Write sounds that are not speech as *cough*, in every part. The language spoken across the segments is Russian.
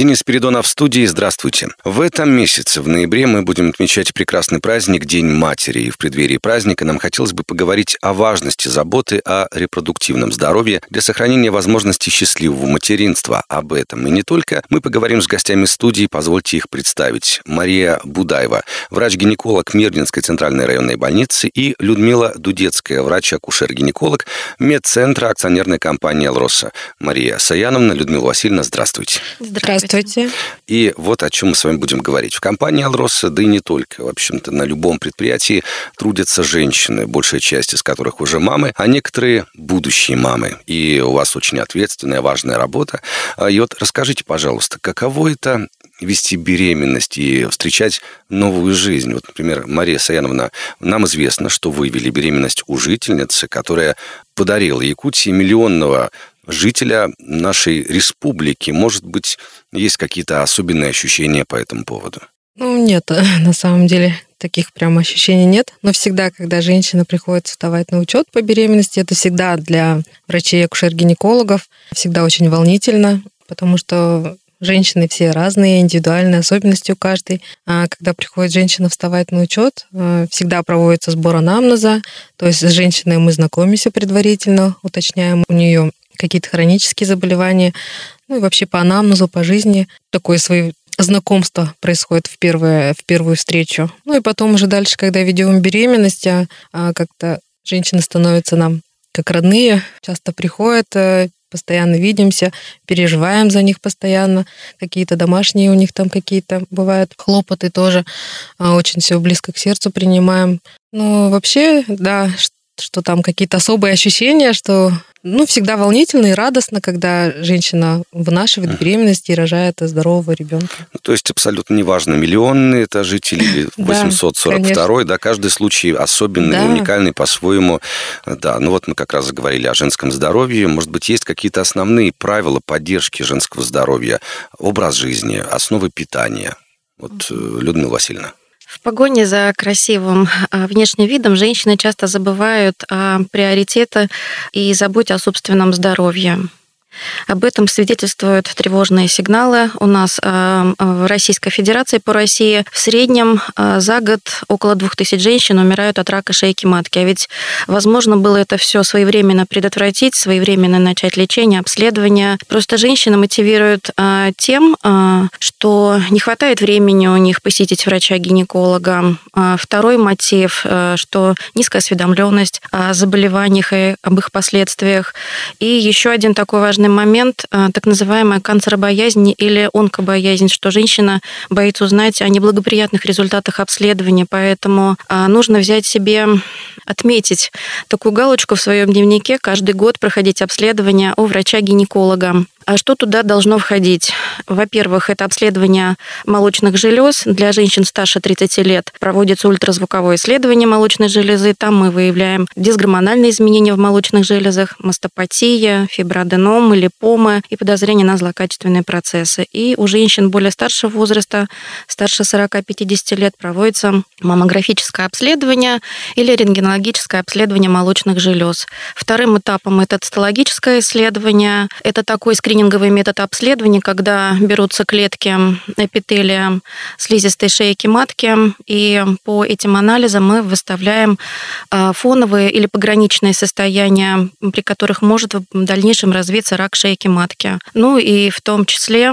Денис Передонов в студии. Здравствуйте. В этом месяце, в ноябре, мы будем отмечать прекрасный праздник День матери. И в преддверии праздника нам хотелось бы поговорить о важности заботы о репродуктивном здоровье для сохранения возможности счастливого материнства. Об этом и не только. Мы поговорим с гостями студии, позвольте их представить. Мария Будаева, врач-гинеколог Мирнинской центральной районной больницы и Людмила Дудецкая, врач-акушер-гинеколог медцентра акционерной компании «Алроса». Мария Саяновна, Людмила Васильевна, здравствуйте. Здравствуйте. Здравствуйте. И вот о чем мы с вами будем говорить. В компании «Алроса», да и не только, в общем-то, на любом предприятии трудятся женщины, большая часть из которых уже мамы, а некоторые будущие мамы. И у вас очень ответственная, важная работа. А, и вот расскажите, пожалуйста, каково это вести беременность и встречать новую жизнь. Вот, например, Мария Саяновна, нам известно, что вы вели беременность у жительницы, которая подарила Якутии миллионного жителя нашей республики. Может быть, есть какие-то особенные ощущения по этому поводу? Ну, нет, *laughs* на самом деле таких прям ощущений нет. Но всегда, когда женщина приходит вставать на учет по беременности, это всегда для врачей акушер-гинекологов всегда очень волнительно, потому что женщины все разные, индивидуальные особенности у каждой. А когда приходит женщина вставать на учет, э, всегда проводится сбор анамнеза, то есть с женщиной мы знакомимся предварительно, уточняем у нее какие-то хронические заболевания, ну и вообще по анамнезу, по жизни. Такое свое знакомство происходит в, первое, в первую встречу. Ну и потом уже дальше, когда ведем беременность, а, а как-то женщины становятся нам как родные, часто приходят, э, постоянно видимся, переживаем за них постоянно, какие-то домашние у них там какие-то бывают хлопоты тоже, а, очень все близко к сердцу принимаем. Ну, вообще, да, что там какие-то особые ощущения, что ну, всегда волнительно и радостно, когда женщина вынашивает беременность и рожает здорового ребенка. Ну, то есть абсолютно неважно, миллионный это житель или 842 да, каждый случай особенный, да. уникальный по-своему. Да, ну вот мы как раз заговорили о женском здоровье. Может быть, есть какие-то основные правила поддержки женского здоровья, образ жизни, основы питания? Вот, э, Людмила Васильевна. В погоне за красивым а, внешним видом женщины часто забывают о приоритетах и заботе о собственном здоровье. Об этом свидетельствуют тревожные сигналы. У нас э, в Российской Федерации по России в среднем э, за год около 2000 женщин умирают от рака шейки матки. А ведь возможно было это все своевременно предотвратить, своевременно начать лечение, обследование. Просто женщины мотивируют э, тем, что не хватает времени у них посетить врача-гинеколога. Второй мотив, что низкая осведомленность о заболеваниях и об их последствиях. И еще один такой важный момент, э, так называемая канцеробоязнь или онкобоязнь, что женщина боится узнать о неблагоприятных результатах обследования, поэтому э, нужно взять себе, отметить такую галочку в своем дневнике, каждый год проходить обследование у врача-гинеколога. А что туда должно входить? Во-первых, это обследование молочных желез. Для женщин старше 30 лет проводится ультразвуковое исследование молочной железы. Там мы выявляем дисгормональные изменения в молочных железах, мастопатия, фиброаденом, липомы и подозрения на злокачественные процессы. И у женщин более старшего возраста, старше 40-50 лет, проводится маммографическое обследование или рентгенологическое обследование молочных желез. Вторым этапом это цитологическое исследование. Это такой скрининг скрининговый метод обследования, когда берутся клетки эпителия слизистой шейки матки, и по этим анализам мы выставляем а, фоновые или пограничные состояния, при которых может в дальнейшем развиться рак шейки матки. Ну и в том числе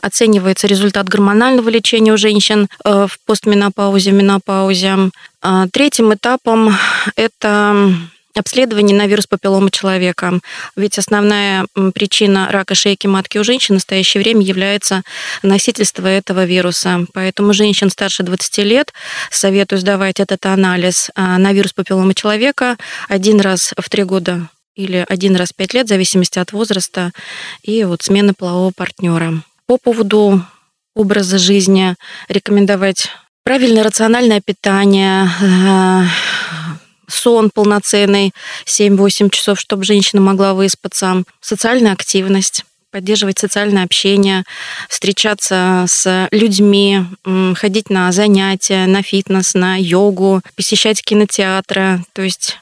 оценивается результат гормонального лечения у женщин э, в постменопаузе, менопаузе. А, третьим этапом это обследование на вирус папиллома человека. Ведь основная причина рака шейки матки у женщин в настоящее время является носительство этого вируса. Поэтому женщин старше 20 лет советую сдавать этот анализ а, на вирус папиллома человека один раз в три года или один раз в пять лет, в зависимости от возраста и вот смены полового партнера. По поводу образа жизни рекомендовать правильное рациональное питание, э, сон полноценный, 7-8 часов, чтобы женщина могла выспаться, социальная активность поддерживать социальное общение, встречаться с людьми, ходить на занятия, на фитнес, на йогу, посещать кинотеатры. То есть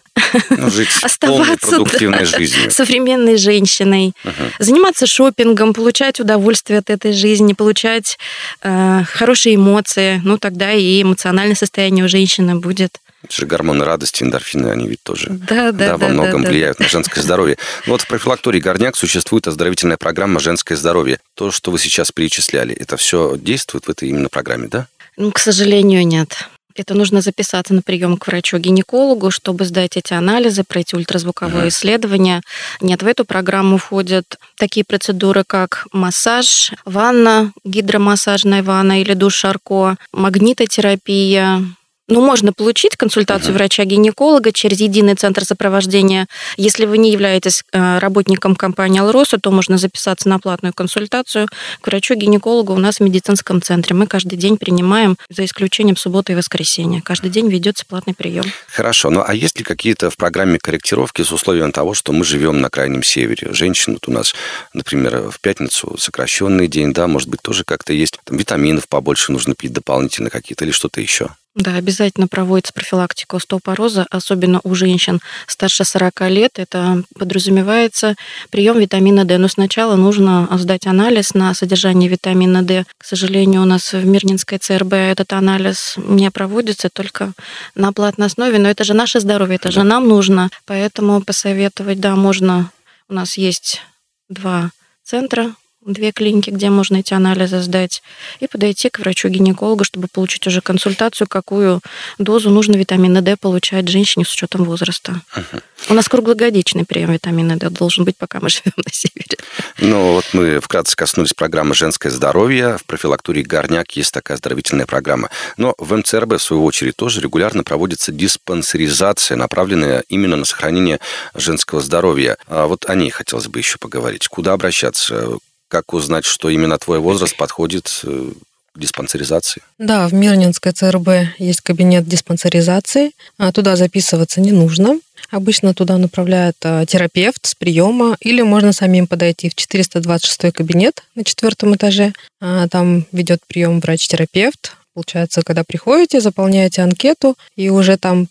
ну, жить оставаться продуктивной да, жизнью. *laughs* современной женщиной, угу. заниматься шопингом, получать удовольствие от этой жизни, получать э, хорошие эмоции, ну тогда и эмоциональное состояние у женщины будет же гормоны радости, эндорфины, они ведь тоже да, да, да, во да, многом да, влияют да. на женское здоровье. Вот в профилактории «Горняк» существует оздоровительная программа «Женское здоровье». То, что вы сейчас перечисляли, это все действует в этой именно программе, да? Ну, к сожалению, нет. Это нужно записаться на прием к врачу-гинекологу, чтобы сдать эти анализы, пройти ультразвуковое uh-huh. исследование. Нет, в эту программу входят такие процедуры, как массаж, ванна, гидромассажная ванна или душ Шарко, магнитотерапия, ну, можно получить консультацию uh-huh. врача-гинеколога через единый центр сопровождения. Если вы не являетесь э, работником компании «Алроса», то можно записаться на платную консультацию к врачу-гинекологу у нас в медицинском центре. Мы каждый день принимаем, за исключением субботы и воскресенья. Каждый день ведется платный прием. Хорошо. Ну, а есть ли какие-то в программе корректировки с условием того, что мы живем на крайнем севере? Женщины вот у нас, например, в пятницу сокращенный день, да, может быть, тоже как-то есть. Там витаминов побольше нужно пить дополнительно какие-то или что-то еще? Да, обязательно проводится профилактика остеопороза, особенно у женщин старше 40 лет. Это подразумевается прием витамина D. Но сначала нужно сдать анализ на содержание витамина D. К сожалению, у нас в Мирнинской ЦРБ этот анализ не проводится только на платной основе. Но это же наше здоровье, это же нам нужно. Поэтому посоветовать, да, можно. У нас есть два центра две клиники, где можно эти анализы сдать, и подойти к врачу-гинекологу, чтобы получить уже консультацию, какую дозу нужно витамина D получать женщине с учетом возраста. Угу. У нас круглогодичный прием витамина D должен быть, пока мы живем на севере. Ну, вот мы вкратце коснулись программы «Женское здоровье». В профилактории «Горняк» есть такая оздоровительная программа. Но в МЦРБ, в свою очередь, тоже регулярно проводится диспансеризация, направленная именно на сохранение женского здоровья. А вот о ней хотелось бы еще поговорить. Куда обращаться? Как узнать, что именно твой возраст подходит э, к диспансеризации? Да, в Мирнинской ЦРБ есть кабинет диспансеризации. А туда записываться не нужно. Обычно туда направляет а, терапевт с приема, или можно самим подойти в 426 кабинет на четвертом этаже. А, там ведет прием врач-терапевт. Получается, когда приходите, заполняете анкету, и уже там,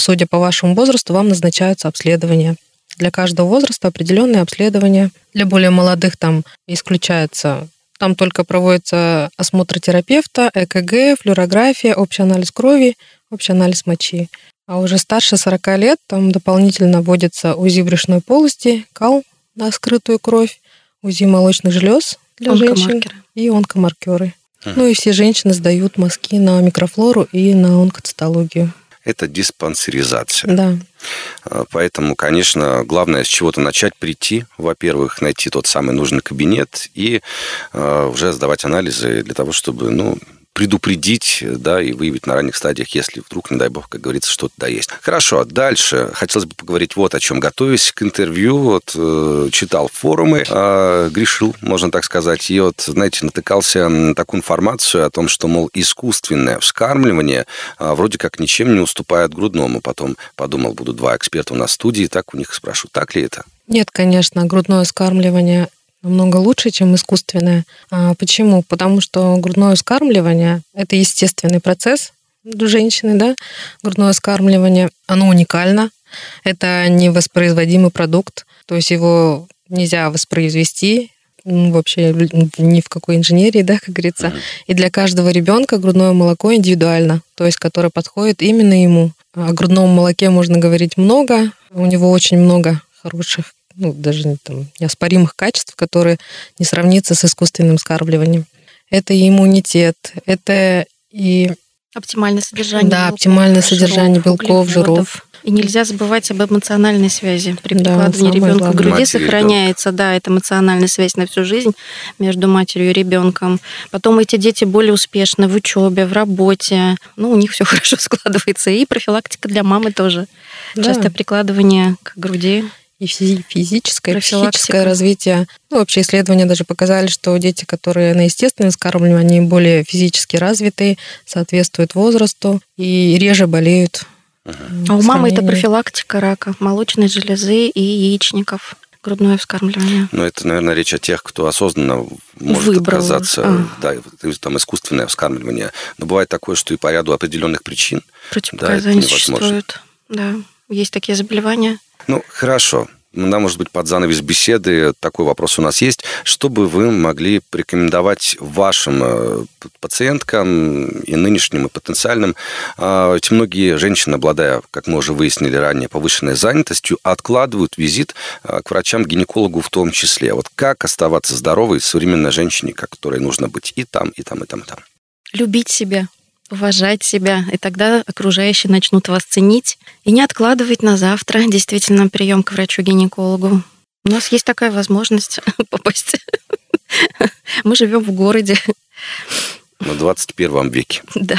судя по вашему возрасту, вам назначаются обследования для каждого возраста определенные обследования. Для более молодых там исключается там только проводится осмотр терапевта, ЭКГ, флюорография, общий анализ крови, общий анализ мочи. А уже старше 40 лет там дополнительно вводится УЗИ брюшной полости, кал на скрытую кровь, УЗИ молочных желез для женщин и онкомаркеры. Ну и все женщины сдают мазки на микрофлору и на онкоцитологию это диспансеризация. Да. А, поэтому, конечно, главное с чего-то начать прийти. Во-первых, найти тот самый нужный кабинет и э, уже сдавать анализы для того, чтобы ну, предупредить, да, и выявить на ранних стадиях, если вдруг, не дай бог, как говорится, что-то да есть. Хорошо, дальше хотелось бы поговорить вот о чем. Готовясь к интервью, вот э, читал форумы, э, грешил, можно так сказать, и вот, знаете, натыкался на такую информацию о том, что, мол, искусственное вскармливание э, вроде как ничем не уступает грудному. Потом подумал, будут два эксперта у нас в студии, так у них спрошу, так ли это? Нет, конечно, грудное вскармливание намного лучше, чем искусственное. А почему? Потому что грудное вскармливание – это естественный процесс у женщины, да, грудное вскармливание, оно уникально, это невоспроизводимый продукт, то есть его нельзя воспроизвести, вообще ни в какой инженерии, да, как говорится. И для каждого ребенка грудное молоко индивидуально, то есть которое подходит именно ему. О грудном молоке можно говорить много, у него очень много хороших ну, даже там, неоспоримых качеств, которые не сравнится с искусственным скармливанием. Это и иммунитет, это и... Оптимальное содержание Да, белков, оптимальное содержание белков, жиров. И нельзя забывать об эмоциональной связи. При прикладывании да, ребенка к груди Матери сохраняется, да, эта эмоциональная связь на всю жизнь между матерью и ребенком. Потом эти дети более успешны в учебе, в работе. Ну, у них все *laughs* хорошо складывается. И профилактика для мамы тоже. Да. Частое прикладывание к груди и физическое, и психическое развитие. Ну, вообще исследования даже показали, что дети, которые на естественном скармливании, они более физически развиты, соответствуют возрасту и реже болеют. А у мамы это профилактика рака молочной железы и яичников. грудное вскармливание. Но это, наверное, речь о тех, кто осознанно может Выбрал. отказаться, А. да, там искусственное вскармливание. Но бывает такое, что и по ряду определенных причин. Противопоказания Да, это невозможно. существуют. Да, есть такие заболевания. Ну, хорошо. Да, может быть, под занавес беседы такой вопрос у нас есть. Что бы вы могли порекомендовать вашим э, пациенткам и нынешним, и потенциальным? А, Ведь многие женщины, обладая, как мы уже выяснили ранее, повышенной занятостью, откладывают визит а, к врачам-гинекологу в том числе. Вот как оставаться здоровой современной женщине, которой нужно быть и там, и там, и там, и там? Любить себя, уважать себя, и тогда окружающие начнут вас ценить. И не откладывать на завтра действительно прием к врачу-гинекологу. У нас есть такая возможность *laughs* попасть. Мы живем в городе, На 21 веке. да.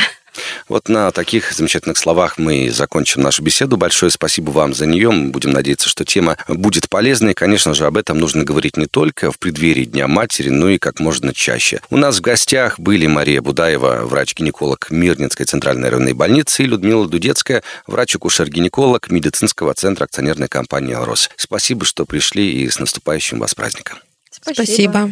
Вот на таких замечательных словах мы и закончим нашу беседу. Большое спасибо вам за нее. Мы будем надеяться, что тема будет полезной. Конечно же, об этом нужно говорить не только в преддверии Дня матери, но и как можно чаще. У нас в гостях были Мария Будаева, врач-гинеколог Мирнинской центральной районной больницы, и Людмила Дудецкая, врач-акушер-гинеколог медицинского центра акционерной компании «Алрос». Спасибо, что пришли, и с наступающим вас праздником. Спасибо.